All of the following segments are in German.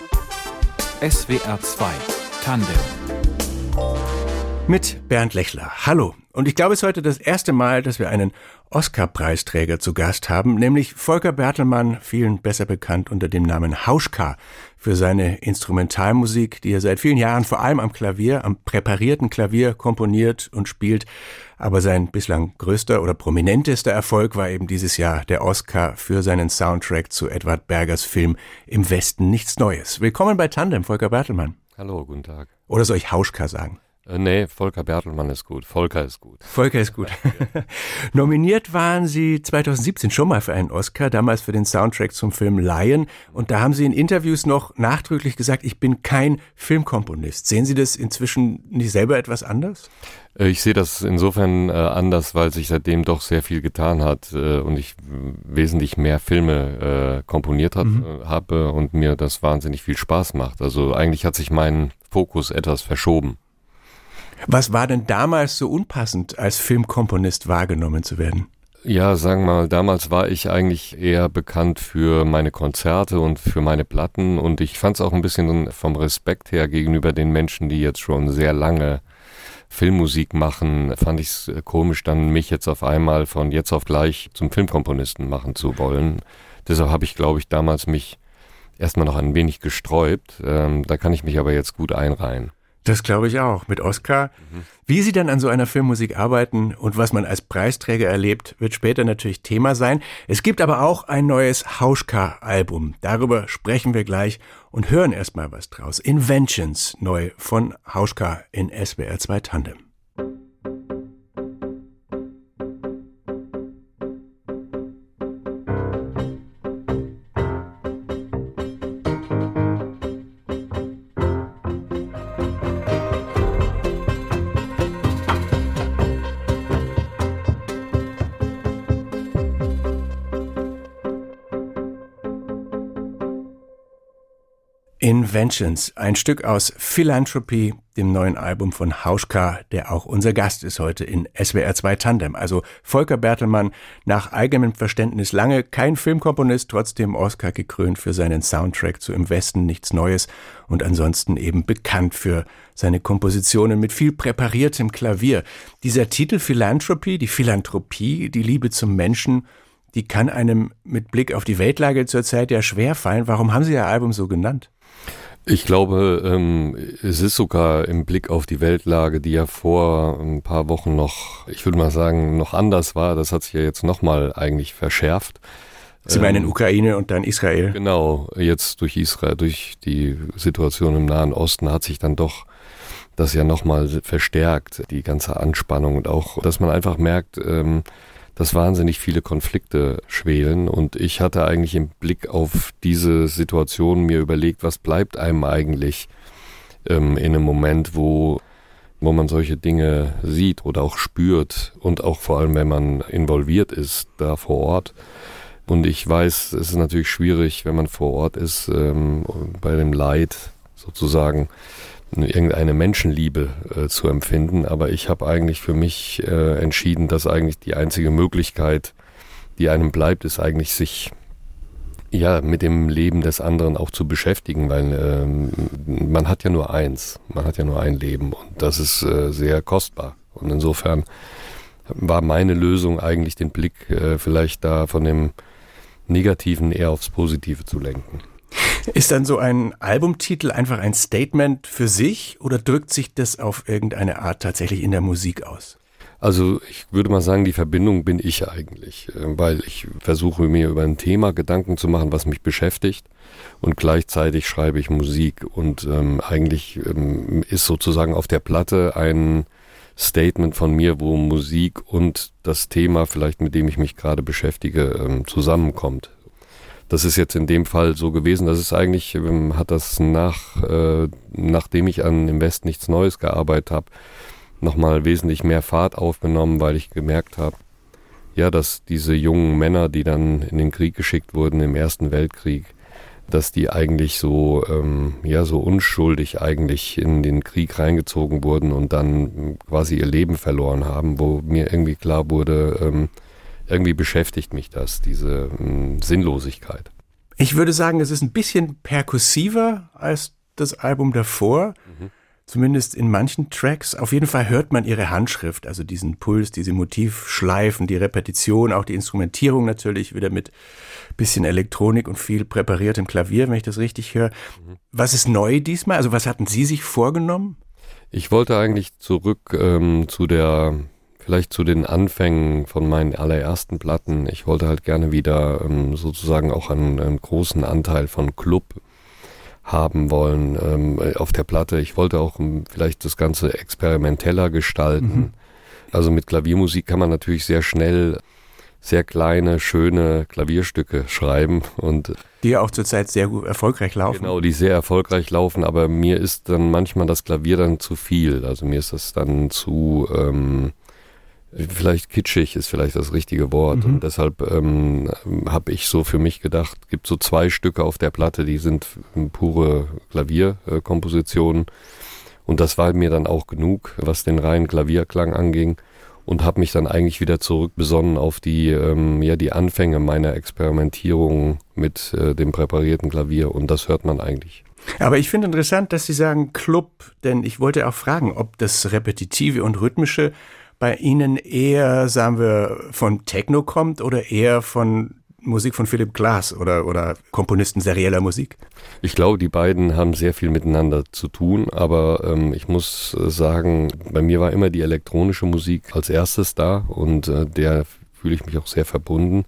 SWR 2 Tandem mit Bernd Lechler. Hallo. Und ich glaube, es ist heute das erste Mal, dass wir einen Oscar-Preisträger zu Gast haben, nämlich Volker Bertelmann, vielen besser bekannt unter dem Namen Hauschka, für seine Instrumentalmusik, die er seit vielen Jahren vor allem am Klavier, am präparierten Klavier komponiert und spielt. Aber sein bislang größter oder prominentester Erfolg war eben dieses Jahr der Oscar für seinen Soundtrack zu Edward Bergers Film Im Westen nichts Neues. Willkommen bei Tandem, Volker Bertelmann. Hallo, guten Tag. Oder soll ich Hauschka sagen? Äh, nee, Volker Bertelmann ist gut. Volker ist gut. Volker ist gut. Nominiert waren Sie 2017 schon mal für einen Oscar, damals für den Soundtrack zum Film Lion. Und da haben Sie in Interviews noch nachdrücklich gesagt, ich bin kein Filmkomponist. Sehen Sie das inzwischen nicht selber etwas anders? Äh, ich sehe das insofern äh, anders, weil sich seitdem doch sehr viel getan hat und ich wesentlich mehr Filme komponiert hat, mhm. Habe und mir das wahnsinnig viel Spaß macht. Also eigentlich hat sich mein Fokus etwas verschoben. Was war denn damals so unpassend, als Filmkomponist wahrgenommen zu werden? Ja, sagen wir mal, damals war ich eigentlich eher bekannt für meine Konzerte und für meine Platten und ich fand es auch ein bisschen vom Respekt her gegenüber den Menschen, die jetzt schon sehr lange Filmmusik machen, fand ich es komisch, dann mich jetzt auf einmal von jetzt auf gleich zum Filmkomponisten machen zu wollen. Deshalb habe ich, glaube ich, damals mich erstmal noch ein wenig gesträubt. Ähm, da kann ich mich aber jetzt gut einreihen. Das glaube ich auch. Mit Oscar. Mhm. Wie Sie dann an so einer Filmmusik arbeiten und was man als Preisträger erlebt, wird später natürlich Thema sein. Es gibt aber auch ein neues Hauschka-Album. Darüber sprechen wir gleich und hören erstmal was draus. Inventions, neu von Hauschka in SWR 2 Tandem. Inventions, ein Stück aus Philanthropy, dem neuen Album von Hauschka, der auch unser Gast ist heute in SWR 2 Tandem. Also Volker Bertelmann, nach eigenem Verständnis lange kein Filmkomponist, trotzdem Oscar gekrönt für seinen Soundtrack zu Im Westen nichts Neues und ansonsten eben bekannt für seine Kompositionen mit viel präpariertem Klavier. Dieser Titel Philanthropy, die Philanthropie, die Liebe zum Menschen, die kann einem mit Blick auf die Weltlage zurzeit ja schwer fallen. Warum haben Sie Ihr Album so genannt? Ich glaube, ähm, es ist sogar im Blick auf die Weltlage, die ja vor ein paar Wochen noch, ich würde mal sagen, noch anders war. Das hat sich ja jetzt nochmal eigentlich verschärft. Sie meinen ähm, Ukraine und dann Israel? Genau, jetzt durch Israel, durch die Situation im Nahen Osten hat sich dann doch das ja nochmal verstärkt, die ganze Anspannung und auch, dass man einfach merkt, ähm, dass wahnsinnig viele Konflikte schwelen und ich hatte eigentlich im Blick auf diese Situation mir überlegt, was bleibt einem eigentlich ähm, in einem Moment, wo wo man solche Dinge sieht oder auch spürt und auch vor allem, wenn man involviert ist da vor Ort. Und ich weiß, es ist natürlich schwierig, wenn man vor Ort ist, ähm, bei dem Leid sozusagen irgendeine Menschenliebe äh, zu empfinden. Aber ich habe eigentlich für mich äh, entschieden, dass eigentlich die einzige Möglichkeit, die einem bleibt, ist eigentlich sich ja mit dem Leben des anderen auch zu beschäftigen, weil ähm, man hat ja nur eins, man hat ja nur ein Leben und das ist äh, sehr kostbar. Und insofern war meine Lösung eigentlich den Blick äh, vielleicht da von dem Negativen eher aufs Positive zu lenken. Ist dann so ein Albumtitel einfach ein Statement für sich oder drückt sich das auf irgendeine Art tatsächlich in der Musik aus? Also ich würde mal sagen, die Verbindung bin ich eigentlich, äh, weil ich versuche mir über ein Thema Gedanken zu machen, was mich beschäftigt und gleichzeitig schreibe ich Musik und ähm, eigentlich ähm, ist sozusagen auf der Platte ein Statement von mir, wo Musik und das Thema vielleicht, mit dem ich mich gerade beschäftige, ähm, zusammenkommt. Das ist jetzt in dem Fall so gewesen, dass es eigentlich, ähm, hat das nach, äh, nachdem ich an Im Westen nichts Neues gearbeitet habe, nochmal wesentlich mehr Fahrt aufgenommen, weil ich gemerkt habe, ja, dass diese jungen Männer, die dann in den Krieg geschickt wurden im Ersten Weltkrieg, dass die eigentlich so, ähm, ja, so unschuldig eigentlich in den Krieg reingezogen wurden und dann quasi ihr Leben verloren haben, wo mir irgendwie klar wurde, ähm, irgendwie beschäftigt mich das, diese mh, hm, Sinnlosigkeit. Ich würde sagen, es ist ein bisschen perkussiver als das Album davor. Mhm. Zumindest in manchen Tracks. Auf jeden Fall hört man ihre Handschrift, also diesen Puls, diese Motivschleifen, die Repetition, auch die Instrumentierung natürlich wieder mit bisschen Elektronik und viel präpariertem Klavier, wenn ich das richtig höre. Mhm. Was ist neu diesmal? Also was hatten Sie sich vorgenommen? Ich wollte eigentlich zurück ähm, zu der vielleicht zu den Anfängen von meinen allerersten Platten. Ich wollte halt gerne wieder ähm, sozusagen auch einen, einen, großen Anteil von Club haben wollen ähm, auf der Platte. Ich wollte auch ähm, vielleicht das Ganze experimenteller gestalten. Mhm. Also mit Klaviermusik kann man natürlich sehr schnell sehr kleine, schöne Klavierstücke schreiben und die auch zurzeit sehr gut erfolgreich laufen. Genau, die sehr erfolgreich laufen, aber mir ist dann manchmal das Klavier dann zu viel. Also mir ist das dann zu ähm, vielleicht kitschig ist vielleicht das richtige Wort. Mhm. Und deshalb ähm, habe ich so für mich gedacht, gibt so zwei Stücke auf der Platte, die sind pure Klavierkompositionen. Und das war mir dann auch genug, was den reinen Klavierklang anging. Und habe mich dann eigentlich wieder zurückbesonnen auf die, ähm, ja, die Anfänge meiner Experimentierung mit äh, dem präparierten Klavier. Und das hört man eigentlich. Aber ich finde interessant, dass Sie sagen Club, denn ich wollte auch fragen, ob das Repetitive und Rhythmische bei Ihnen eher, sagen wir, von Techno kommt oder eher von Musik von Philipp Glass oder, oder Komponisten serieller Musik? Ich glaube, die beiden haben sehr viel miteinander zu tun, aber ähm, ich muss sagen, bei mir war immer die elektronische Musik als erstes da und äh, der fühle ich mich auch sehr verbunden.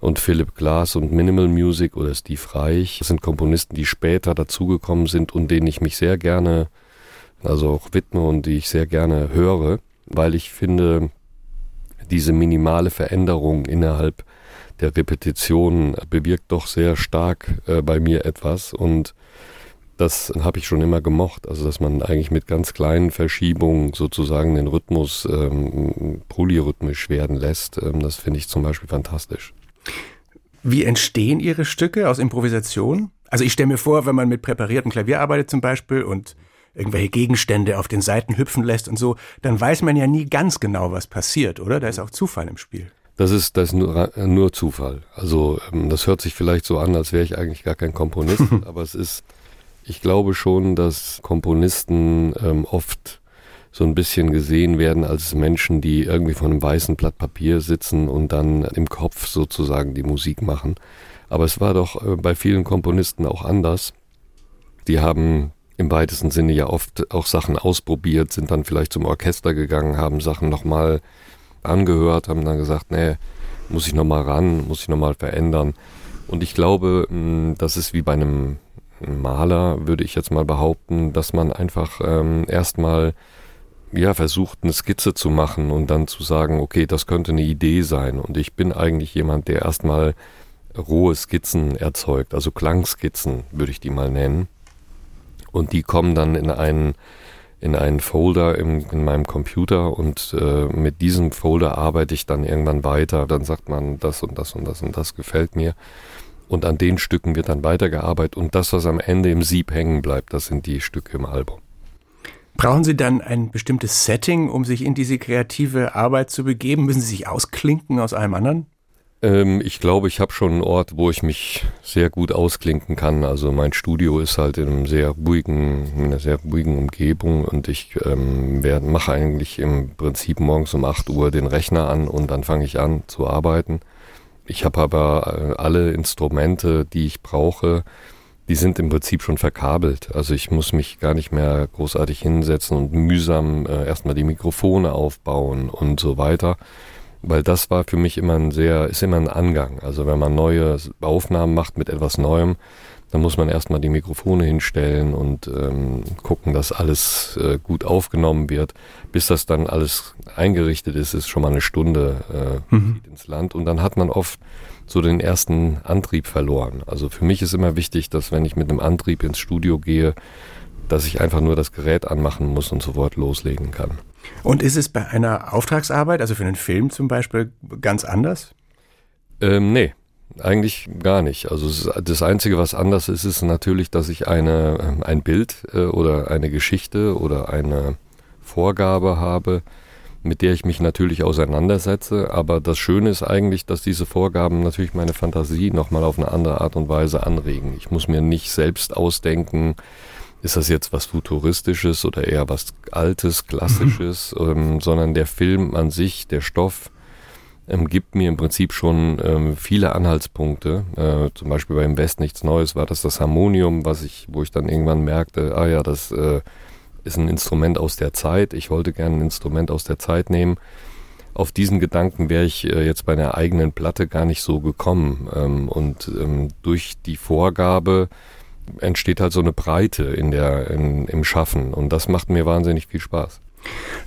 Und Philipp Glass und Minimal Music oder Steve Reich sind Komponisten, die später dazugekommen sind und denen ich mich sehr gerne, also auch widme und die ich sehr gerne höre weil ich finde, diese minimale Veränderung innerhalb der Repetition bewirkt doch sehr stark äh, bei mir etwas und das habe ich schon immer gemocht, also dass man eigentlich mit ganz kleinen Verschiebungen sozusagen den Rhythmus ähm, polyrhythmisch werden lässt. Ähm, das finde ich zum Beispiel fantastisch. Wie entstehen Ihre Stücke aus Improvisation? Also ich stelle mir vor, wenn man mit präpariertem Klavier arbeitet zum Beispiel und irgendwelche Gegenstände auf den Seiten hüpfen lässt und so, dann weiß man ja nie ganz genau, was passiert, oder? Da ist auch Zufall im Spiel. Das ist, das ist nur, nur Zufall. Also ähm, das hört sich vielleicht so an, als wäre ich eigentlich gar kein Komponist, aber es ist, ich glaube schon, dass Komponisten ähm, oft so ein bisschen gesehen werden als Menschen, die irgendwie von einem weißen Blatt Papier sitzen und dann im Kopf sozusagen die Musik machen. Aber es war doch äh, bei vielen Komponisten auch anders. Die haben im weitesten Sinne ja oft auch Sachen ausprobiert, sind dann vielleicht zum Orchester gegangen, haben Sachen nochmal angehört, haben dann gesagt, nee, muss ich nochmal ran, muss ich nochmal verändern. Und ich glaube, hm, das ist wie bei einem Maler, würde ich jetzt mal behaupten, dass man einfach ähm, erstmal ja, versucht, eine Skizze zu machen und dann zu sagen, okay, das könnte eine Idee sein. Und ich bin eigentlich jemand, der erstmal rohe Skizzen erzeugt, also Klangskizzen würde ich die mal nennen und die kommen dann in einen in einen Folder im, in meinem Computer und äh, mit diesem Folder arbeite ich dann irgendwann weiter. Dann sagt man, das und das und das und das gefällt mir. Und an den Stücken wird dann weitergearbeitet und das, was am Ende im Sieb hängen bleibt, das sind die Stücke im Album. Brauchen Sie dann ein bestimmtes Setting, um sich in diese kreative Arbeit zu begeben? Müssen Sie sich ausklinken aus allem anderen? Ähm, ich glaube, ich habe schon einen Ort, wo ich mich sehr gut ausklinken kann. Also mein Studio ist halt in einem sehr ruhigen, in einer sehr ruhigen Umgebung und ich ähm, mache eigentlich im Prinzip morgens um 8 Uhr den Rechner an und dann fange ich an zu arbeiten. Ich habe aber äh, alle Instrumente, die ich brauche, die sind im Prinzip schon verkabelt. Also ich muss mich gar nicht mehr großartig hinsetzen und mühsam äh, erstmal die Mikrofone aufbauen und so weiter weil das war für mich immer ein sehr, ist immer ein Angang. Also wenn man neue Aufnahmen macht mit etwas Neuem, dann muss man erstmal die Mikrofone hinstellen und ähm, gucken, dass alles äh, gut aufgenommen wird. Bis das dann alles eingerichtet ist, ist schon mal eine Stunde äh, mhm. ins Land. Und dann hat man oft so den ersten Antrieb verloren. Also für mich ist immer wichtig, dass wenn ich mit einem Antrieb ins Studio gehe, dass ich einfach nur das Gerät anmachen muss und sofort loslegen kann. Und ist es bei einer Auftragsarbeit, also für einen Film zum Beispiel, ganz anders? Ähm, nee, eigentlich gar nicht. Also das Einzige, was anders ist, ist natürlich, dass ich eine, ähm, ein Bild äh, oder eine Geschichte oder eine Vorgabe habe, mit der ich mich natürlich auseinandersetze. Aber das Schöne ist eigentlich, dass diese Vorgaben natürlich meine Fantasie nochmal auf eine andere Art und Weise anregen. Ich muss mir nicht selbst ausdenken, ist das jetzt was Futuristisches oder eher was Altes, Klassisches, mhm. ähm, sondern der Film an sich, der Stoff, ähm, gibt mir im Prinzip schon ähm, viele Anhaltspunkte. Äh, zum Beispiel beim West nichts Neues war das das Harmonium, was ich, wo ich dann irgendwann merkte, ah ja, das äh, ist ein Instrument aus der Zeit. Ich wollte gerne ein Instrument aus der Zeit nehmen. Auf diesen Gedanken wäre ich äh, jetzt bei einer eigenen Platte gar nicht so gekommen. Ähm, und ähm, durch die Vorgabe entsteht halt so eine Breite in der, in, im Schaffen. Und das macht mir wahnsinnig viel Spaß.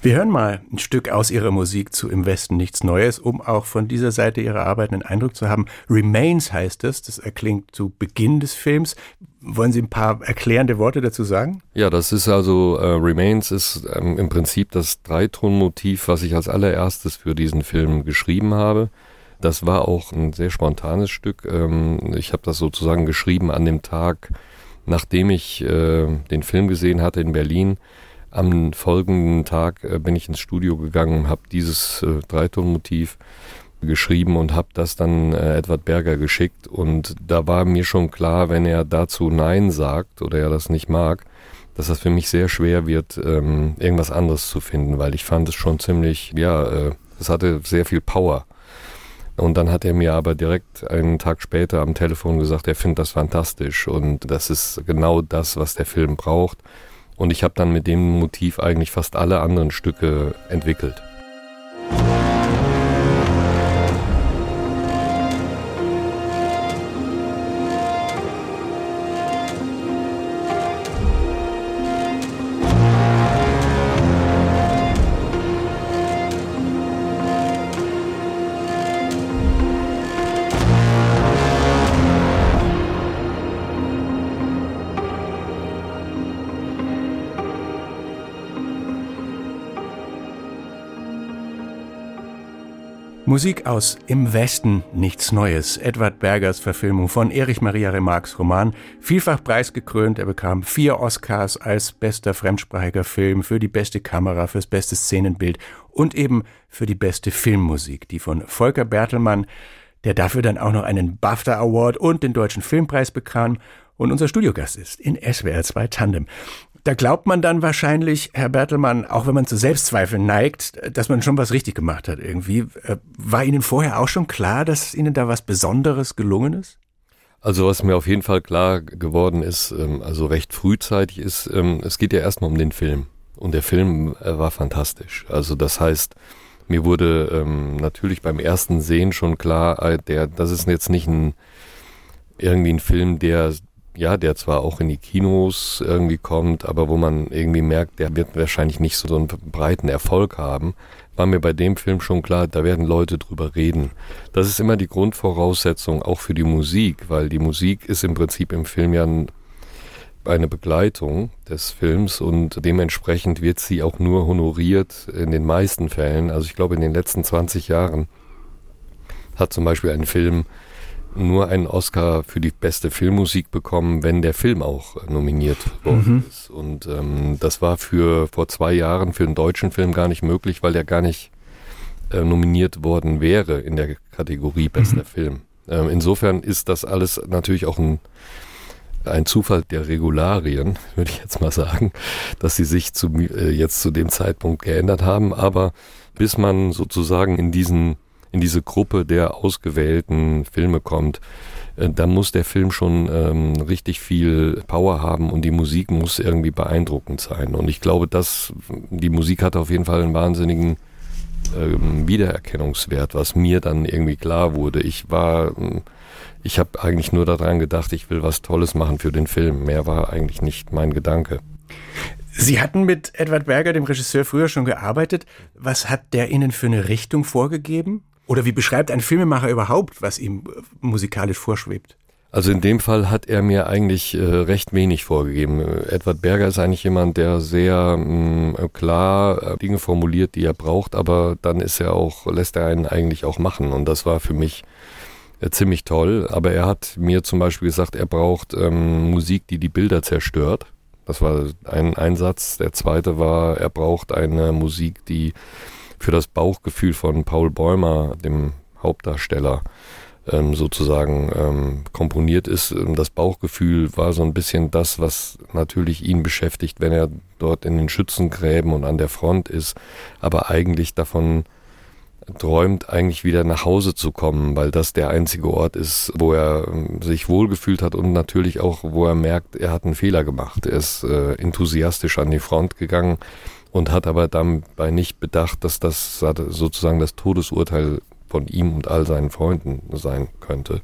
Wir hören mal ein Stück aus Ihrer Musik zu Im Westen nichts Neues, um auch von dieser Seite Ihrer Arbeit einen Eindruck zu haben. Remains heißt es, das erklingt zu Beginn des Films. Wollen Sie ein paar erklärende Worte dazu sagen? Ja, das ist also, äh, Remains ist ähm, im Prinzip das Dreitonmotiv, was ich als allererstes für diesen Film geschrieben habe. Das war auch ein sehr spontanes Stück. Ähm, ich habe das sozusagen geschrieben an dem Tag, nachdem ich äh, den Film gesehen hatte in Berlin am folgenden Tag äh, bin ich ins Studio gegangen, habe dieses äh, Dreitonmotiv geschrieben und habe das dann äh, Edward Berger geschickt. Und da war mir schon klar, wenn er dazu Nein sagt oder er das nicht mag, dass das für mich sehr schwer wird, ähm, irgendwas anderes zu finden, weil ich fand es schon ziemlich, ja, äh, es hatte sehr viel Power. Und dann hat er mir aber direkt einen Tag später am Telefon gesagt, er findet das fantastisch und das ist genau das, was der Film braucht. Und ich habe dann mit dem Motiv eigentlich fast alle anderen Stücke entwickelt. Musik aus Im Westen nichts Neues. Edward Bergers Verfilmung von Erich Maria Remarques Roman. Vielfach preisgekrönt. Er bekam vier Oscars als bester fremdsprachiger Film für die beste Kamera, fürs beste Szenenbild und eben für die beste Filmmusik, die von Volker Bertelmann, der dafür dann auch noch einen BAFTA Award und den Deutschen Filmpreis bekam und unser Studiogast ist in SWR 2 Tandem. Da glaubt man dann wahrscheinlich, Herr Bertelmann, auch wenn man zu Selbstzweifeln neigt, dass man schon was richtig gemacht hat irgendwie. Äh, war Ihnen vorher auch schon klar, dass Ihnen da was Besonderes gelungen ist? Also was mir auf jeden Fall klar geworden ist, ähm, also recht frühzeitig ist, ähm, es geht ja erstmal um den Film. Und der Film äh, war fantastisch. Also das heißt, mir wurde ähm, natürlich beim ersten Sehen schon klar, äh, der, das ist jetzt nicht ein irgendwie ein Film, der ja, der zwar auch in die Kinos irgendwie kommt, aber wo man irgendwie merkt, der wird wahrscheinlich nicht so einen breiten Erfolg haben, war mir bei dem Film schon klar, da werden Leute drüber reden. Das ist immer die Grundvoraussetzung auch für die Musik, weil die Musik ist im Prinzip im Film ja eine Begleitung des Films und dementsprechend wird sie auch nur honoriert in den meisten Fällen. Also ich glaube, in den letzten 20 Jahren hat zum Beispiel ein Film nur einen Oscar für die beste Filmmusik bekommen, wenn der Film auch nominiert worden mhm. ist. Und ähm, das war für vor zwei Jahren für einen deutschen Film gar nicht möglich, weil der gar nicht äh, nominiert worden wäre in der Kategorie bester mhm. Film. Ähm, insofern ist das alles natürlich auch ein ein Zufall der Regularien, würde ich jetzt mal sagen, dass sie sich zu, äh, jetzt zu dem Zeitpunkt geändert haben. Aber bis man sozusagen in diesen in diese Gruppe der ausgewählten Filme kommt, äh, da muss der Film schon ähm, richtig viel Power haben und die Musik muss irgendwie beeindruckend sein. Und ich glaube, dass die Musik hat auf jeden Fall einen wahnsinnigen ähm, Wiedererkennungswert, was mir dann irgendwie klar wurde. Ich war, ähm, ich habe eigentlich nur daran gedacht, ich will was Tolles machen für den Film. Mehr war eigentlich nicht mein Gedanke. Sie hatten mit Edward Berger, dem Regisseur, früher schon gearbeitet. Was hat der Ihnen für eine Richtung vorgegeben? Oder wie beschreibt ein Filmemacher überhaupt, was ihm äh, musikalisch vorschwebt? Also in dem Fall hat er mir eigentlich äh, recht wenig vorgegeben. Edward Berger ist eigentlich jemand, der sehr mh, mm, klar äh, Dinge formuliert, die er braucht, aber dann ist er auch, lässt er einen eigentlich auch machen. Und das war für mich äh, ziemlich toll. Aber er hat mir zum Beispiel gesagt, er braucht ähm, Musik, die die Bilder zerstört. Das war ein Einsatz. Der zweite war, er braucht eine Musik, die für das Bauchgefühl von Paul Bäumer, dem Hauptdarsteller, ähm, sozusagen ähm, komponiert ist. Ähm, das Bauchgefühl war so ein bisschen das, was natürlich ihn beschäftigt, wenn er dort in den Schützengräben und an der Front ist, aber eigentlich davon träumt, eigentlich wieder nach Hause zu kommen, weil das der einzige Ort ist, wo er ähm, sich wohlgefühlt hat und natürlich auch, wo er merkt, er hat einen Fehler gemacht. Er ist äh, enthusiastisch an die Front gegangen und hat aber dabei nicht bedacht, dass das sozusagen das Todesurteil von ihm und all seinen Freunden sein könnte.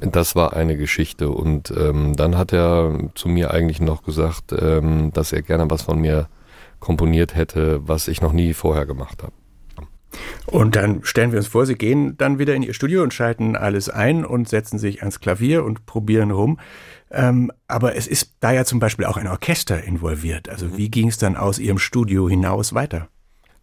Das war eine Geschichte und ähm, dann hat er zu mir eigentlich noch gesagt, ähm, dass er gerne was von mir komponiert hätte, was ich noch nie vorher gemacht habe. Und dann stellen wir uns vor, Sie gehen dann wieder in Ihr Studio und schalten alles ein und setzen sich ans Klavier und probieren rum. Ähm, aber es ist da ja zum Beispiel auch ein Orchester involviert. Also wie ging es dann aus Ihrem Studio hinaus weiter?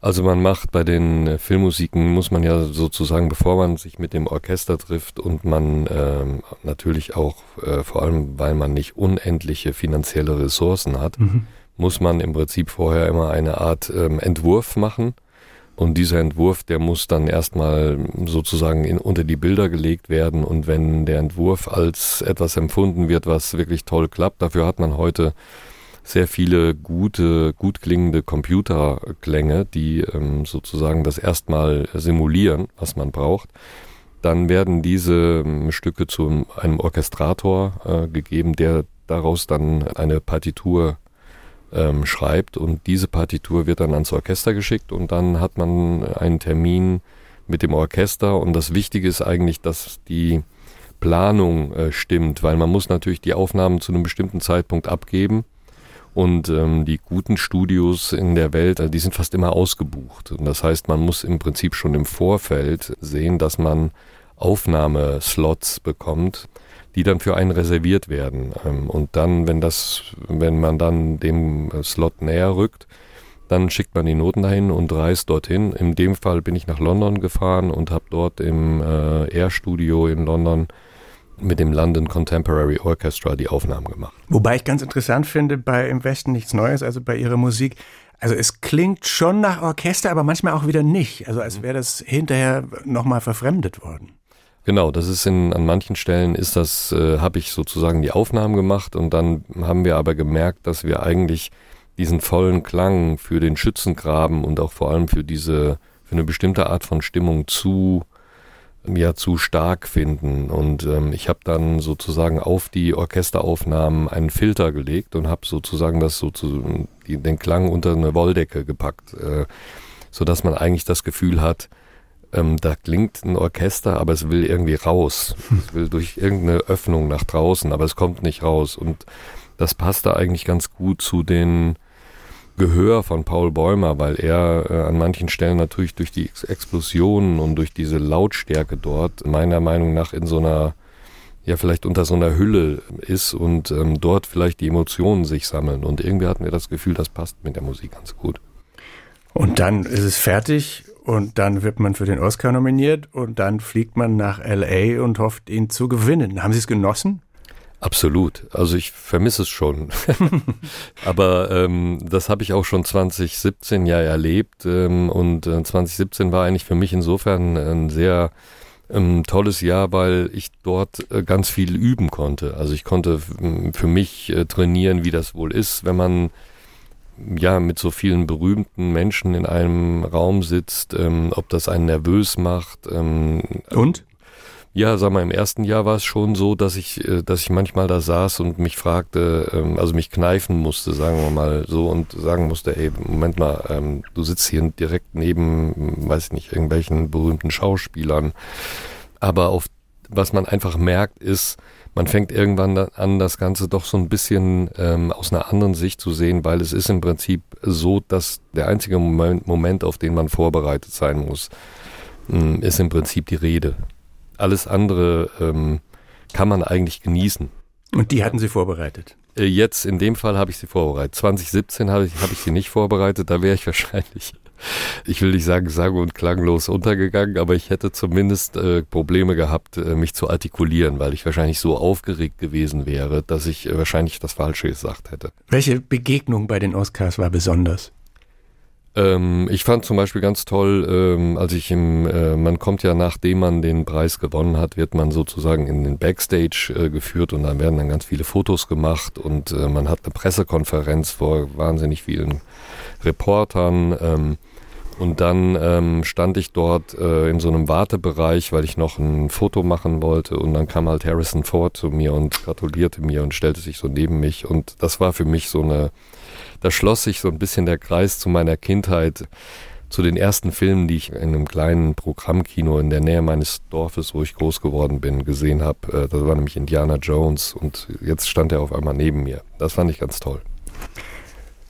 Also man macht bei den äh, Filmmusiken, muss man ja sozusagen, bevor man sich mit dem Orchester trifft und man ähm, natürlich auch, äh, vor allem weil man nicht unendliche finanzielle Ressourcen hat, mhm. muss man im Prinzip vorher immer eine Art ähm, Entwurf machen und dieser Entwurf, der muss dann erstmal sozusagen in, unter die Bilder gelegt werden. Und wenn der Entwurf als etwas empfunden wird, was wirklich toll klappt, dafür hat man heute sehr viele gute, gut klingende Computerklänge, die ähm, sozusagen das erstmal simulieren, was man braucht. Dann werden diese ähm, Stücke zu einem Orchestrator äh, gegeben, der daraus dann eine Partitur ähm, schreibt und diese Partitur wird dann ans Orchester geschickt und dann hat man einen Termin mit dem Orchester und das Wichtige ist eigentlich, dass die Planung äh, stimmt, weil man muss natürlich die Aufnahmen zu einem bestimmten Zeitpunkt abgeben und ähm, die guten Studios in der Welt, äh, die sind fast immer ausgebucht. Und das heißt, man muss im Prinzip schon im Vorfeld sehen, dass man Aufnahmeslots bekommt, die dann für einen reserviert werden. Ähm, und dann, wenn das, wenn man dann dem Slot näher rückt, dann schickt man die Noten dahin und reist dorthin. In dem Fall bin ich nach London gefahren und habe dort im äh, Air Studio in London mit dem London Contemporary Orchestra die Aufnahmen gemacht. Wobei ich ganz interessant finde, bei Im Westen nichts Neues, also bei ihrer Musik, also es klingt schon nach Orchester, aber manchmal auch wieder nicht. Also als wäre das hinterher nochmal verfremdet worden. Genau, das ist in, an manchen Stellen ist das, äh, habe ich sozusagen die Aufnahmen gemacht und dann haben wir aber gemerkt, dass wir eigentlich diesen vollen Klang für den Schützengraben und auch vor allem für diese, für eine bestimmte Art von Stimmung zu, ja, zu stark finden. Und ähm, ich habe dann sozusagen auf die Orchesteraufnahmen einen Filter gelegt und habe sozusagen das so zu, die, den Klang unter eine Wolldecke gepackt, äh, so dass man eigentlich das Gefühl hat, ähm, da klingt ein Orchester, aber es will irgendwie raus. Es will durch irgendeine Öffnung nach draußen, aber es kommt nicht raus. Und das passt da eigentlich ganz gut zu den Gehör von Paul Bäumer, weil er äh, an manchen Stellen natürlich durch die Explosionen und durch diese Lautstärke dort meiner Meinung nach in so einer ja vielleicht unter so einer Hülle ist und ähm, dort vielleicht die Emotionen sich sammeln. Und irgendwie hatten wir das Gefühl, das passt mit der Musik ganz gut. Und dann ist es fertig und dann wird man für den Oscar nominiert und dann fliegt man nach LA und hofft, ihn zu gewinnen. Haben Sie es genossen? Absolut. Also ich vermisse es schon. Aber ähm, das habe ich auch schon 2017 ja erlebt. Ähm, und äh, 2017 war eigentlich für mich insofern ein sehr ähm, tolles Jahr, weil ich dort äh, ganz viel üben konnte. Also ich konnte für mich äh, trainieren, wie das wohl ist, wenn man ja mit so vielen berühmten Menschen in einem Raum sitzt, ähm, ob das einen nervös macht. Ähm, Und? Ja, sag mal, im ersten Jahr war es schon so, dass ich, äh, dass ich manchmal da saß und mich fragte, ähm, also mich kneifen musste, sagen wir mal so, und sagen musste, ey, Moment mal, ähm, du sitzt hier direkt neben, weiß ich nicht, irgendwelchen berühmten Schauspielern. Aber auf was man einfach merkt, ist, man fängt irgendwann an, das Ganze doch so ein bisschen ähm, aus einer anderen Sicht zu sehen, weil es ist im Prinzip so, dass der einzige Moment, Moment auf den man vorbereitet sein muss, ähm, ist im Prinzip die Rede. Alles andere ähm, kann man eigentlich genießen. Und die hatten Sie vorbereitet? Äh, jetzt in dem Fall habe ich sie vorbereitet. 2017 habe ich, hab ich sie nicht vorbereitet, da wäre ich wahrscheinlich ich will nicht sagen, sang- und klanglos untergegangen, aber ich hätte zumindest äh, Probleme gehabt, äh, mich zu artikulieren, weil ich wahrscheinlich so aufgeregt gewesen wäre, dass ich äh, wahrscheinlich das Falsche gesagt hätte. Welche Begegnung bei den Oscars war besonders? Ähm, ich fand zum Beispiel ganz toll, ähm, als ich im, äh, man kommt ja nachdem man den Preis gewonnen hat, wird man sozusagen in den Backstage äh, geführt und dann werden dann ganz viele Fotos gemacht und äh, man hat eine Pressekonferenz vor wahnsinnig vielen Reportern. Ähm, und dann ähm, stand ich dort äh, in so einem Wartebereich, weil ich noch ein Foto machen wollte. Und dann kam halt Harrison Ford zu mir und gratulierte mir und stellte sich so neben mich. Und das war für mich so eine da schloss sich so ein bisschen der Kreis zu meiner Kindheit, zu den ersten Filmen, die ich in einem kleinen Programmkino in der Nähe meines Dorfes, wo ich groß geworden bin, gesehen habe. Äh, das war nämlich Indiana Jones und jetzt stand er auf einmal neben mir. Das fand ich ganz toll.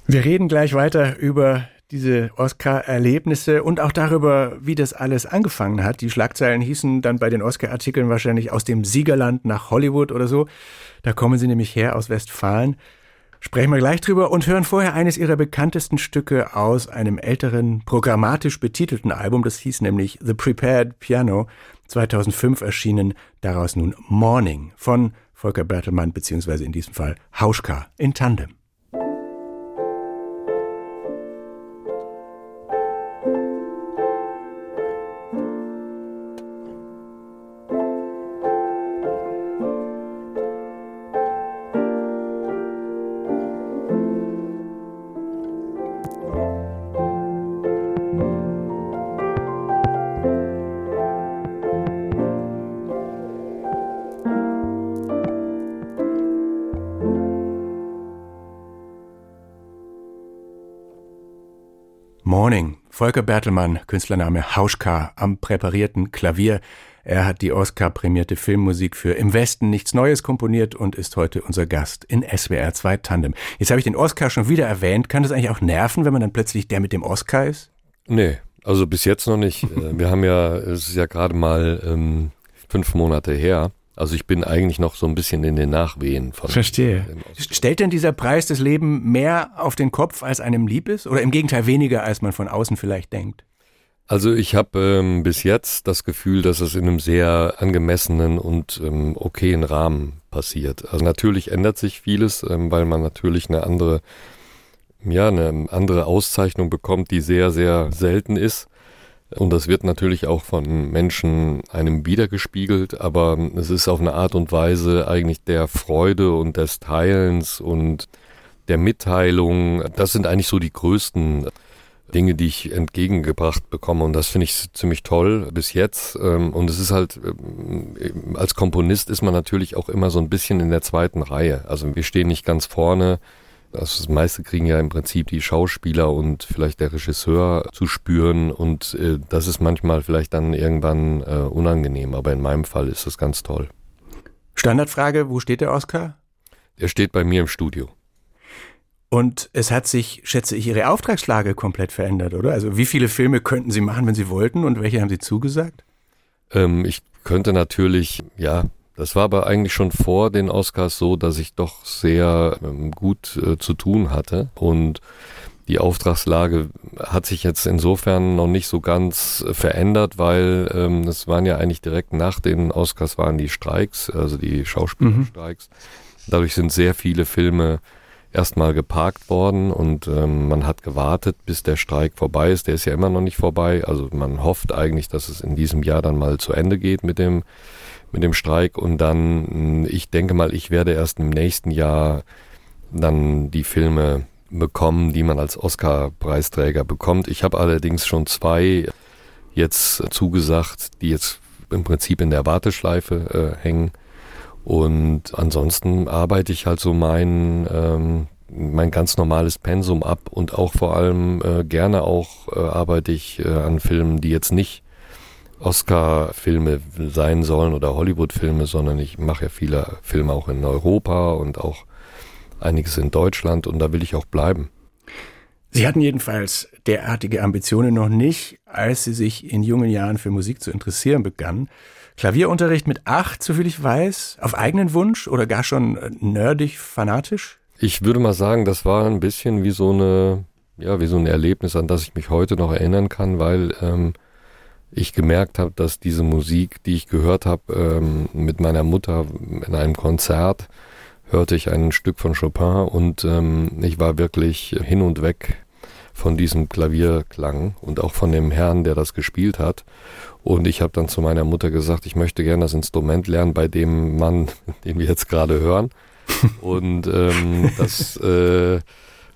Wir reden gleich weiter über diese Oscar-Erlebnisse und auch darüber, wie das alles angefangen hat. Die Schlagzeilen hießen dann bei den Oscar-Artikeln wahrscheinlich aus dem Siegerland nach Hollywood oder so. Da kommen sie nämlich her aus Westfalen. Sprechen wir gleich drüber und hören vorher eines ihrer bekanntesten Stücke aus einem älteren, programmatisch betitelten Album. Das hieß nämlich The Prepared Piano, 2005 erschienen. Daraus nun Morning von Volker Bertelmann, beziehungsweise in diesem Fall Hauschka in Tandem. Volker Bertelmann, Künstlername Hauschka, am präparierten Klavier. Er hat die Oscar-prämierte Filmmusik für Im Westen nichts Neues komponiert und ist heute unser Gast in SWR 2 Tandem. Jetzt habe ich den Oscar schon wieder erwähnt. Kann das eigentlich auch nerven, wenn man dann plötzlich der mit dem Oscar ist? Nee, also bis jetzt noch nicht. Äh, wir haben ja, es ist ja gerade mal ähm, fünf Monate her. Also ich bin eigentlich noch so ein bisschen in den Nachwehen von. Verstehe. Stellt denn dieser Preis das Leben mehr auf den Kopf, als einem lieb ist? Oder im Gegenteil weniger, als man von außen vielleicht denkt? Also ich habe ähm, bis jetzt das Gefühl, dass es in einem sehr angemessenen und ähm, okayen Rahmen passiert. Also natürlich ändert sich vieles, ähm, weil man natürlich eine andere, ja, eine andere Auszeichnung bekommt, die sehr, sehr selten ist. Und das wird natürlich auch von Menschen einem wiedergespiegelt, aber es ist auf eine Art und Weise eigentlich der Freude und des Teilens und der Mitteilung. Das sind eigentlich so die größten Dinge, die ich entgegengebracht bekomme. Und das finde ich ziemlich toll bis jetzt. Ähm, und es ist halt, ähm, als Komponist ist man natürlich auch immer so ein bisschen in der zweiten Reihe. Also wir stehen nicht ganz vorne also das meiste kriegen ja im Prinzip die Schauspieler und vielleicht der Regisseur zu spüren und äh, das ist manchmal vielleicht dann irgendwann äh, unangenehm, aber in meinem Fall ist das ganz toll. Standardfrage, wo steht der Oscar? Der steht bei mir im Studio. Und es hat sich, schätze ich, Ihre Auftragslage komplett verändert, oder? Also wie viele Filme könnten Sie machen, wenn Sie wollten und welche haben Sie zugesagt? Ähm, ich könnte natürlich, ja, das war aber eigentlich schon vor den Oscars so, dass ich doch sehr ähm, gut äh, zu tun hatte und die Auftragslage hat sich jetzt insofern noch nicht so ganz äh, verändert, weil ähm, es waren ja eigentlich direkt nach den Oscars waren die Streiks, also die Schauspielerstreiks. Mhm. Dadurch sind sehr viele Filme erstmal geparkt worden und ähm, man hat gewartet, bis der Streik vorbei ist. Der ist ja immer noch nicht vorbei. Also man hofft eigentlich, dass es in diesem Jahr dann mal zu Ende geht mit dem mit dem Streik und dann, hm, ich denke mal, ich werde erst im nächsten Jahr dann die Filme bekommen, die man als Oscar-Preisträger bekommt. Ich habe allerdings schon zwei jetzt zugesagt, die jetzt im Prinzip in der Warteschleife äh, hängen. Und ansonsten arbeite ich halt so mein, ähm, mein ganz normales Pensum ab und auch vor allem äh, gerne auch äh, arbeite ich äh, an Filmen, die jetzt nicht Oscar-Filme sein sollen oder Hollywood-Filme, sondern ich mache ja viele Filme auch in Europa und auch einiges in Deutschland und da will ich auch bleiben. Sie hatten jedenfalls derartige Ambitionen noch nicht, als Sie sich in jungen Jahren für Musik zu interessieren begannen. Klavierunterricht mit acht, soviel ich weiß, auf eigenen Wunsch oder gar schon nerdig, fanatisch? Ich würde mal sagen, das war ein bisschen wie so eine, ja, wie so ein Erlebnis, an das ich mich heute noch erinnern kann, weil ähm, ich gemerkt habe, dass diese Musik, die ich gehört habe ähm, mit meiner Mutter in einem Konzert, hörte ich ein Stück von Chopin und ähm, ich war wirklich hin und weg von diesem Klavierklang und auch von dem Herrn, der das gespielt hat. Und ich habe dann zu meiner Mutter gesagt, ich möchte gerne das Instrument lernen bei dem Mann, den wir jetzt gerade hören. Und ähm, das äh,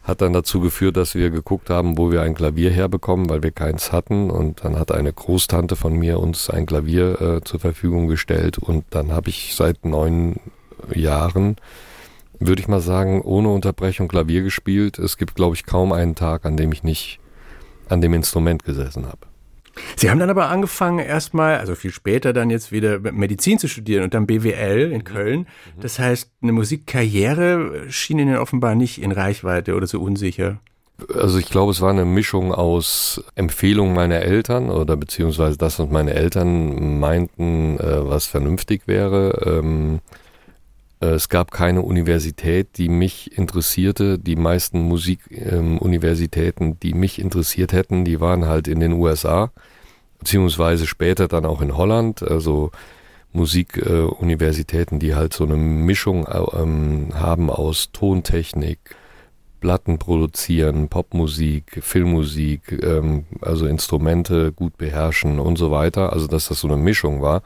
hat dann dazu geführt, dass wir geguckt haben, wo wir ein Klavier herbekommen, weil wir keins hatten. Und dann hat eine Großtante von mir uns ein Klavier äh, zur Verfügung gestellt. Und dann habe ich seit neun Jahren, würde ich mal sagen, ohne Unterbrechung Klavier gespielt. Es gibt, glaube ich, kaum einen Tag, an dem ich nicht an dem Instrument gesessen habe. Sie haben dann aber angefangen, erstmal, also viel später dann jetzt wieder Medizin zu studieren und dann BWL in mhm. Köln. Mhm. Das heißt, eine Musikkarriere schien Ihnen offenbar nicht in Reichweite oder so unsicher. Also ich glaube, es war eine Mischung aus Empfehlungen meiner Eltern oder beziehungsweise das, was meine Eltern meinten, äh, was vernünftig wäre. Äh, es gab keine Universität, die mich interessierte. Die meisten Musikuniversitäten, ähm, die mich interessiert hätten, die waren halt in den USA, beziehungsweise später dann auch in Holland. Also Musikuniversitäten, äh, die halt so eine Mischung ähm, haben aus Tontechnik, Platten produzieren, Popmusik, Filmmusik, ähm, also Instrumente gut beherrschen und so weiter. Also dass das so eine Mischung war.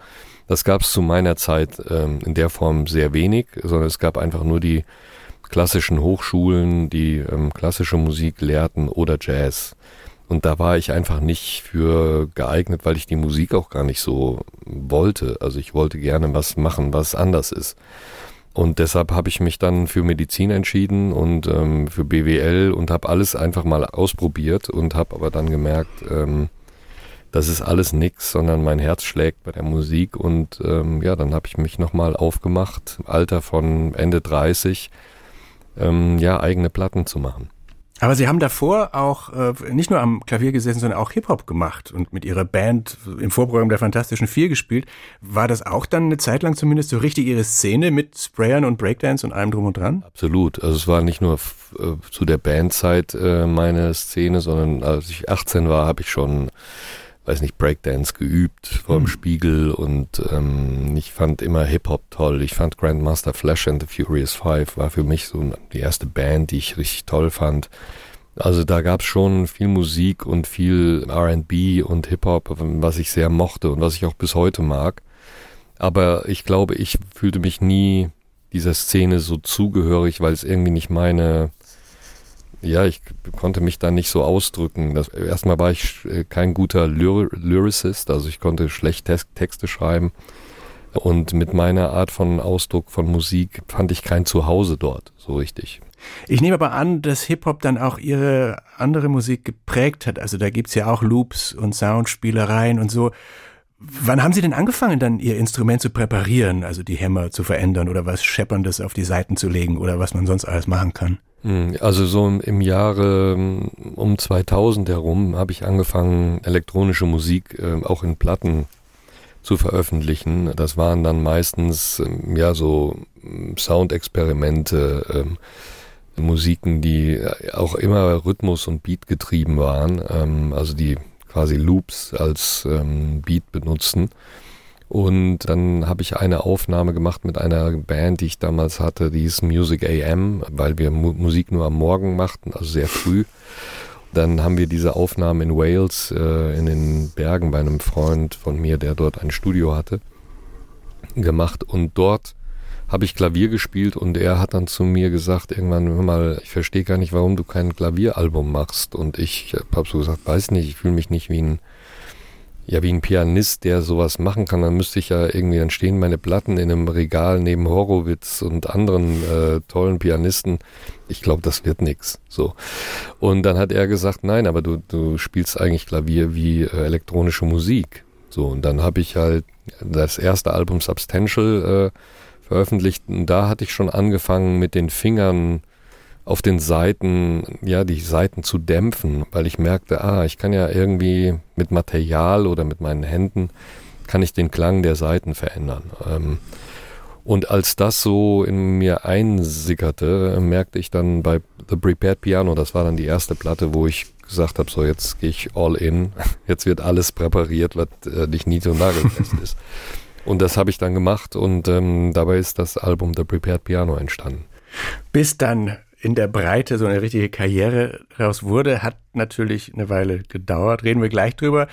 Das gab es zu meiner Zeit ähm, in der Form sehr wenig, sondern es gab einfach nur die klassischen Hochschulen, die ähm, klassische Musik lehrten oder Jazz. Und da war ich einfach nicht für geeignet, weil ich die Musik auch gar nicht so wollte. Also ich wollte gerne was machen, was anders ist. Und deshalb habe ich mich dann für Medizin entschieden und ähm, für BWL und habe alles einfach mal ausprobiert und habe aber dann gemerkt, ähm, das ist alles nix, sondern mein Herz schlägt bei der Musik und ähm, ja, dann habe ich mich nochmal aufgemacht, im Alter von Ende 30, ähm, ja, eigene Platten zu machen. Aber Sie haben davor auch äh, nicht nur am Klavier gesessen, sondern auch Hip-Hop gemacht und mit Ihrer Band im Vorprogramm der Fantastischen Vier gespielt. War das auch dann eine Zeit lang zumindest so richtig Ihre Szene mit Sprayern und Breakdance und allem drum und dran? Absolut. Also es war nicht nur äh, zu der Bandzeit äh, meine Szene, sondern als ich 18 war, habe ich schon weiß nicht, Breakdance geübt vor dem mhm. Spiegel und ähm, ich fand immer Hip-Hop toll. Ich fand Grandmaster Flash and the Furious Five war für mich so die erste Band, die ich richtig toll fand. Also da gab es schon viel Musik und viel RB und Hip-Hop, was ich sehr mochte und was ich auch bis heute mag. Aber ich glaube, ich fühlte mich nie dieser Szene so zugehörig, weil es irgendwie nicht meine ja, ich konnte mich da nicht so ausdrücken. Das, erstmal war ich äh, kein guter Lyr Lyricist, also ich konnte schlecht Texte schreiben. Und mit meiner Art von Ausdruck von Musik fand ich kein Zuhause dort, so richtig. Ich nehme aber an, dass Hip-Hop dann auch ihre andere Musik geprägt hat. Also da gibt's ja auch Loops und Soundspielereien und so. Wann haben Sie denn angefangen, dann Ihr Instrument zu präparieren, also die Hämmer zu verändern oder was Schepperndes auf die Seiten zu legen oder was man sonst alles machen kann? Hm, also so im Jahre um 2000 herum habe ich angefangen, elektronische Musik äh, auch in Platten zu veröffentlichen. Das waren dann meistens ähm, ja so hm, Soundexperimente, ähm, Musiken, die auch immer Rhythmus und Beat getrieben waren, ähm, also die quasi Loops als ähm, Beat benutzen. Und dann habe ich eine Aufnahme gemacht mit einer Band, die ich damals hatte, die hieß Music AM, weil wir Mu Musik nur am Morgen machten, also sehr früh. Dann haben wir diese Aufnahme in Wales, äh, in den Bergen bei einem Freund von mir, der dort ein Studio hatte, gemacht. Und dort habe ich Klavier gespielt und er hat dann zu mir gesagt, irgendwann, hör mal, ich verstehe gar nicht, warum du kein Klavieralbum machst. Und ich habe so gesagt, weiß nicht, ich fühle mich nicht wie ein ja, wie ein Pianist, der sowas machen kann, dann müsste ich ja irgendwie, dann stehen meine Platten in einem Regal neben Horowitz und anderen äh, tollen Pianisten. Ich glaube, das wird nix. So. Und dann hat er gesagt, nein, aber du, du spielst eigentlich Klavier wie äh, elektronische Musik. So, und dann habe ich halt das erste Album Substantial äh, veröffentlicht und da hatte ich schon angefangen mit den Fingern auf den Seiten, ja, die Seiten zu dämpfen, weil ich merkte, ah, ich kann ja irgendwie mit Material oder mit meinen Händen kann ich den Klang der Seiten verändern. Ähm, und als das so in mir einsickerte, merkte ich dann bei The Prepared Piano, das war dann die erste Platte, wo ich gesagt habe, so jetzt gehe ich all in, jetzt wird alles präpariert, was äh, nicht nied- und nagelfest ist. Und das habe ich dann gemacht und ähm, dabei ist das Album The Prepared Piano entstanden. Bis dann in der Breite so eine richtige Karriere daraus wurde, hat natürlich eine Weile gedauert. Reden wir gleich drüber.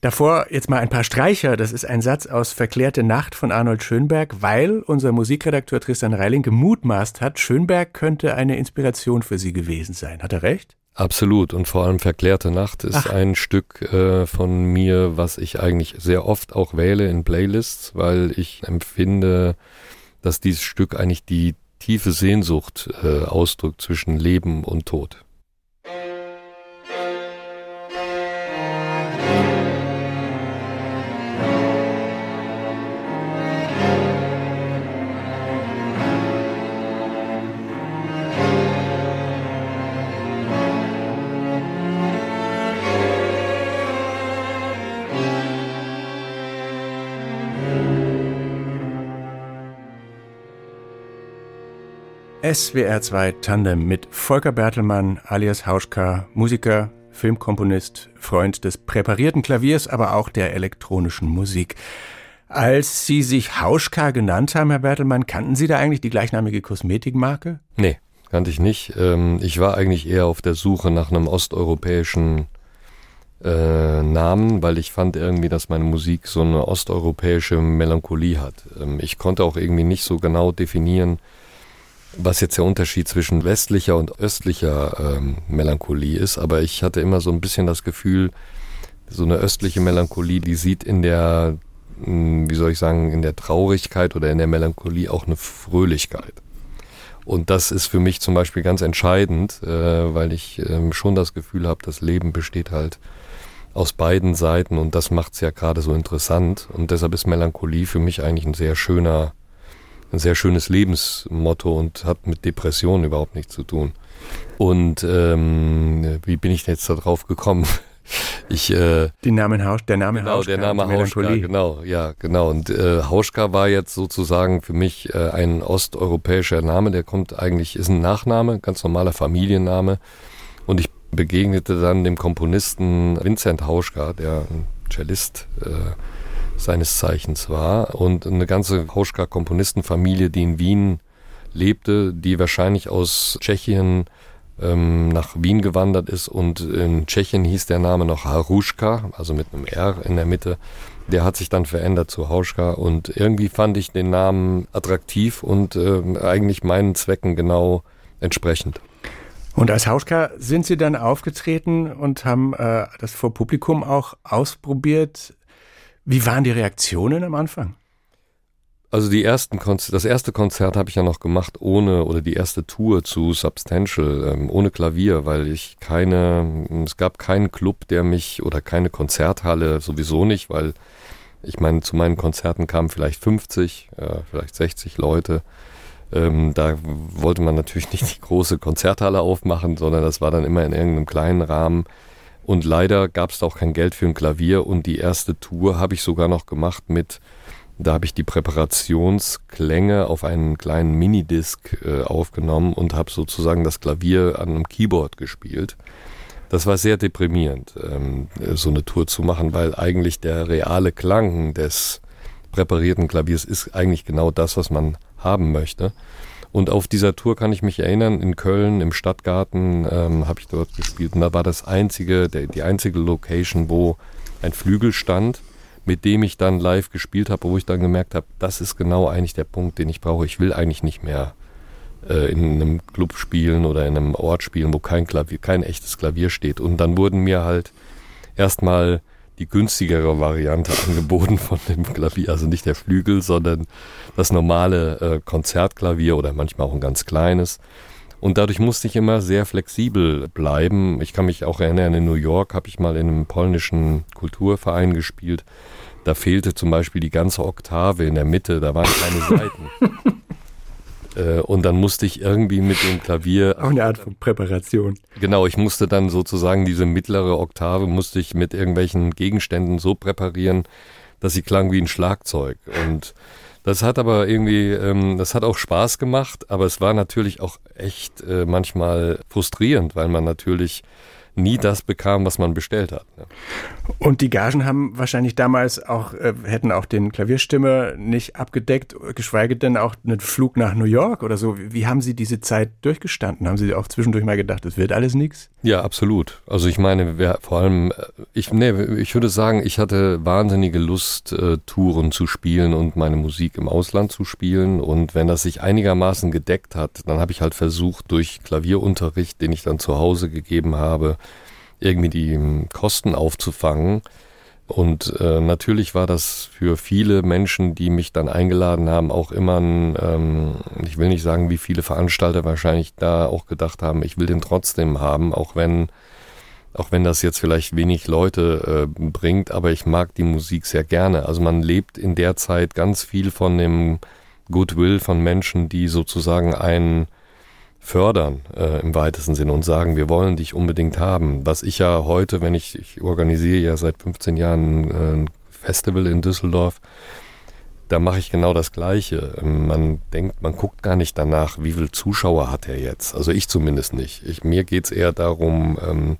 Davor jetzt mal ein paar Streicher. Das ist ein Satz aus Verklärte Nacht von Arnold Schönberg, weil unser Musikredakteur Tristan Reiling gemutmaßt hat, Schönberg könnte eine Inspiration für Sie gewesen sein. Hat er recht? Absolut. Und vor allem Verklärte Nacht ist Ach. ein Stück äh, von mir, was ich eigentlich sehr oft auch wähle in Playlists, weil ich empfinde, dass dieses Stück eigentlich die tiefe Sehnsucht äh, ausdrückt zwischen Leben und Tod. SWR2 Tandem mit Volker Bertelmann alias Hauschka, Musiker, Filmkomponist, Freund des präparierten Klaviers, aber auch der elektronischen Musik. Als Sie sich Hauschka genannt haben, Herr Bertelmann, kannten Sie da eigentlich die gleichnamige Kosmetikmarke? Nee, kannte ich nicht. Ähm, ich war eigentlich eher auf der Suche nach einem osteuropäischen äh, Namen, weil ich fand irgendwie, dass meine Musik so eine osteuropäische Melancholie hat. Ähm, ich konnte auch irgendwie nicht so genau definieren, was jetzt der Unterschied zwischen westlicher und östlicher ähm, Melancholie ist, aber ich hatte immer so ein bisschen das Gefühl, so eine östliche Melancholie, die sieht in der, hm, wie soll ich sagen, in der Traurigkeit oder in der Melancholie auch eine Fröhlichkeit. Und das ist für mich zum Beispiel ganz entscheidend, äh, weil ich ähm, schon das Gefühl habe, das Leben besteht halt aus beiden Seiten und das macht es ja gerade so interessant. Und deshalb ist Melancholie für mich eigentlich ein sehr schöner ein sehr schönes Lebensmotto und hat mit Depressionen überhaupt nichts zu tun. Und ähm, wie bin ich jetzt da drauf gekommen? Ich, äh, Die Namen Hausch, der Name genau, Hauschka. Der Name Hauschka, genau, ja, genau. Und äh, Hauschka war jetzt sozusagen für mich äh, ein osteuropäischer Name, der kommt eigentlich, ist ein Nachname, ganz normaler Familienname. Und ich begegnete dann dem Komponisten Vincent Hauschka, der ein Cellist äh, seines Zeichens war und eine ganze Hauschka-Komponistenfamilie, die in Wien lebte, die wahrscheinlich aus Tschechien ähm, nach Wien gewandert ist und in Tschechien hieß der Name noch Haruschka, also mit einem R in der Mitte. Der hat sich dann verändert zu Hauschka und irgendwie fand ich den Namen attraktiv und äh, eigentlich meinen Zwecken genau entsprechend. Und als Hauschka sind Sie dann aufgetreten und haben äh, das vor Publikum auch ausprobiert. Wie waren die Reaktionen am Anfang? Also die ersten Konzer das erste Konzert habe ich ja noch gemacht ohne oder die erste Tour zu Substantial ähm, ohne Klavier, weil ich keine es gab keinen Club, der mich oder keine Konzerthalle sowieso nicht, weil ich meine zu meinen Konzerten kamen vielleicht 50, äh, vielleicht 60 Leute. Ähm, da wollte man natürlich nicht die große Konzerthalle aufmachen, sondern das war dann immer in irgendeinem kleinen Rahmen. Und leider gab es da auch kein Geld für ein Klavier und die erste Tour habe ich sogar noch gemacht mit, da habe ich die Präparationsklänge auf einen kleinen Minidisc äh, aufgenommen und habe sozusagen das Klavier an einem Keyboard gespielt. Das war sehr deprimierend, ähm, so eine Tour zu machen, weil eigentlich der reale Klang des präparierten Klaviers ist eigentlich genau das, was man haben möchte. Und auf dieser Tour kann ich mich erinnern, in Köln im Stadtgarten ähm, habe ich dort gespielt und da war das einzige, der, die einzige Location, wo ein Flügel stand, mit dem ich dann live gespielt habe, wo ich dann gemerkt habe, das ist genau eigentlich der Punkt, den ich brauche. Ich will eigentlich nicht mehr äh, in einem Club spielen oder in einem Ort spielen, wo kein Klavier, kein echtes Klavier steht. Und dann wurden mir halt erstmal die günstigere Variante angeboten von dem Klavier, also nicht der Flügel, sondern das normale äh, Konzertklavier oder manchmal auch ein ganz kleines. Und dadurch musste ich immer sehr flexibel bleiben. Ich kann mich auch erinnern, in New York habe ich mal in einem polnischen Kulturverein gespielt. Da fehlte zum Beispiel die ganze Oktave in der Mitte, da waren keine Seiten. Äh, und dann musste ich irgendwie mit dem Klavier. Auch eine Art von Präparation. Genau, ich musste dann sozusagen diese mittlere Oktave musste ich mit irgendwelchen Gegenständen so präparieren, dass sie klang wie ein Schlagzeug. Und das hat aber irgendwie, ähm, das hat auch Spaß gemacht, aber es war natürlich auch echt äh, manchmal frustrierend, weil man natürlich nie das bekam, was man bestellt hat. Ja. Und die Gagen haben wahrscheinlich damals auch, äh, hätten auch den Klavierstimmer nicht abgedeckt, geschweige denn auch einen Flug nach New York oder so. Wie haben Sie diese Zeit durchgestanden? Haben Sie auch zwischendurch mal gedacht, es wird alles nichts? Ja, absolut. Also ich meine, wer, vor allem, äh, ich, nee, ich würde sagen, ich hatte wahnsinnige Lust, äh, Touren zu spielen und meine Musik im Ausland zu spielen. Und wenn das sich einigermaßen gedeckt hat, dann habe ich halt versucht, durch Klavierunterricht, den ich dann zu Hause gegeben habe, irgendwie die ähm, Kosten aufzufangen. Und äh, natürlich war das für viele Menschen, die mich dann eingeladen haben, auch immer ein, ähm, ich will nicht sagen, wie viele Veranstalter wahrscheinlich da auch gedacht haben, ich will den trotzdem haben, auch wenn, auch wenn das jetzt vielleicht wenig Leute äh, bringt, aber ich mag die Musik sehr gerne. Also man lebt in der Zeit ganz viel von dem Goodwill von Menschen, die sozusagen einen fördern äh, im weitesten Sinne und sagen, wir wollen dich unbedingt haben. Was ich ja heute, wenn ich, ich organisiere ja seit 15 Jahren äh, ein Festival in Düsseldorf, da mache ich genau das Gleiche. Ähm, man denkt, man guckt gar nicht danach, wie viel Zuschauer hat er jetzt. Also ich zumindest nicht. Ich, mir geht's eher darum, ähm,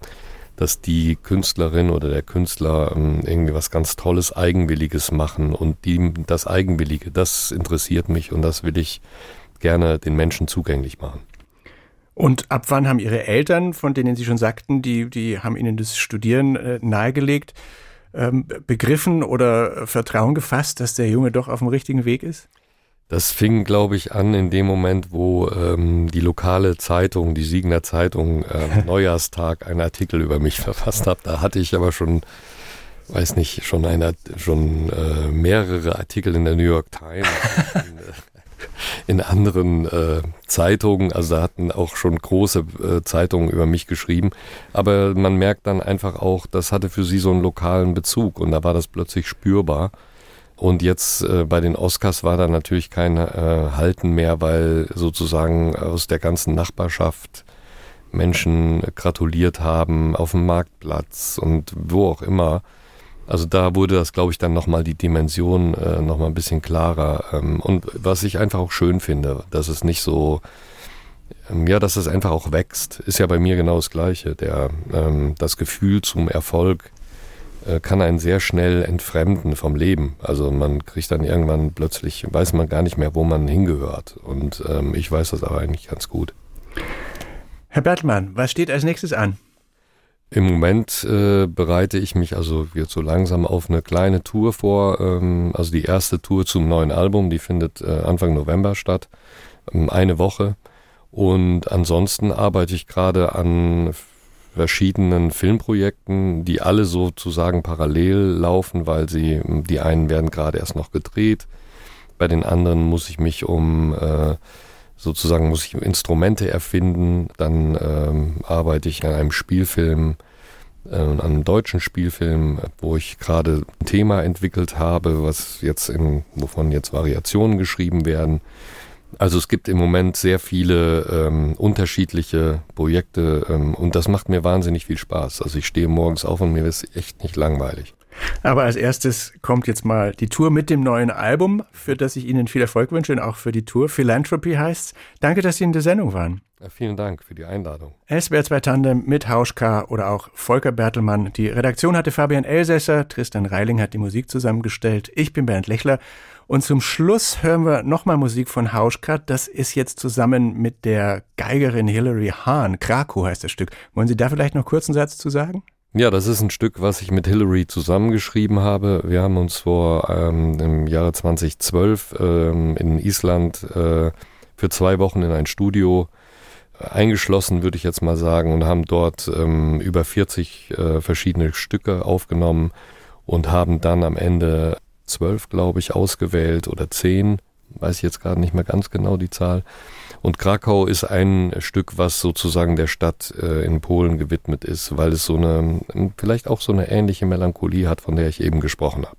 dass die Künstlerin oder der Künstler ähm, irgendwie was ganz Tolles, Eigenwilliges machen. Und die, das Eigenwillige, das interessiert mich und das will ich gerne den Menschen zugänglich machen. Und ab wann haben Ihre Eltern, von denen Sie schon sagten, die, die haben Ihnen das Studieren äh, nahegelegt, ähm, begriffen oder Vertrauen gefasst, dass der Junge doch auf dem richtigen Weg ist? Das fing, glaube ich, an in dem Moment, wo ähm, die lokale Zeitung, die Siegner Zeitung, äh, Neujahrstag einen Artikel über mich verfasst hat. Da hatte ich aber schon, weiß nicht, schon eine, schon äh, mehrere Artikel in der New York Times. in anderen äh, Zeitungen, also da hatten auch schon große äh, Zeitungen über mich geschrieben, aber man merkt dann einfach auch, das hatte für sie so einen lokalen Bezug und da war das plötzlich spürbar. Und jetzt äh, bei den Oscars war da natürlich kein äh, Halten mehr, weil sozusagen aus der ganzen Nachbarschaft Menschen gratuliert haben auf dem Marktplatz und wo auch immer. Also da wurde das, glaube ich, dann nochmal die Dimension äh, nochmal ein bisschen klarer. Ähm, und was ich einfach auch schön finde, dass es nicht so, ähm, ja, dass es einfach auch wächst, ist ja bei mir genau das Gleiche. Der, ähm, das Gefühl zum Erfolg äh, kann einen sehr schnell entfremden vom Leben. Also man kriegt dann irgendwann plötzlich, weiß man gar nicht mehr, wo man hingehört. Und ähm, ich weiß das aber eigentlich ganz gut. Herr Bertmann, was steht als nächstes an? Im Moment äh, bereite ich mich also jetzt so langsam auf eine kleine Tour vor. Ähm, also die erste Tour zum neuen Album, die findet äh, Anfang November statt. Ähm, eine Woche. Und ansonsten arbeite ich gerade an verschiedenen Filmprojekten, die alle sozusagen parallel laufen, weil sie, die einen werden gerade erst noch gedreht. Bei den anderen muss ich mich um äh, sozusagen muss ich Instrumente erfinden, dann ähm, arbeite ich an einem Spielfilm, äh, an einem deutschen Spielfilm, wo ich gerade ein Thema entwickelt habe, was jetzt in, wovon jetzt Variationen geschrieben werden. Also es gibt im Moment sehr viele ähm, unterschiedliche Projekte ähm, und das macht mir wahnsinnig viel Spaß. Also ich stehe morgens auf und mir ist echt nicht langweilig. Aber als erstes kommt jetzt mal die Tour mit dem neuen Album, für das ich Ihnen viel Erfolg wünsche und auch für die Tour. Philanthropy heißt. Danke, dass Sie in der Sendung waren. Ja, vielen Dank für die Einladung. SWR 2 Tandem mit Hauschka oder auch Volker Bertelmann. Die Redaktion hatte Fabian Elsässer, Tristan Reiling hat die Musik zusammengestellt. Ich bin Bernd Lechler. Und zum Schluss hören wir nochmal Musik von Hauschka. Das ist jetzt zusammen mit der Geigerin Hilary Hahn. Krakow heißt das Stück. Wollen Sie da vielleicht noch kurz einen Satz zu sagen? Ja, das ist ein Stück, was ich mit Hillary zusammengeschrieben habe. Wir haben uns vor ähm, im Jahre 2012 ähm, in Island äh, für zwei Wochen in ein Studio äh, eingeschlossen, würde ich jetzt mal sagen, und haben dort ähm, über 40 äh, verschiedene Stücke aufgenommen und haben dann am Ende zwölf, glaube ich, ausgewählt oder zehn, weiß ich jetzt gerade nicht mehr ganz genau die Zahl und Krakau ist ein Stück, was sozusagen der Stadt äh, in Polen gewidmet ist, weil es so eine, vielleicht auch so eine ähnliche Melancholie hat, von der ich eben gesprochen habe.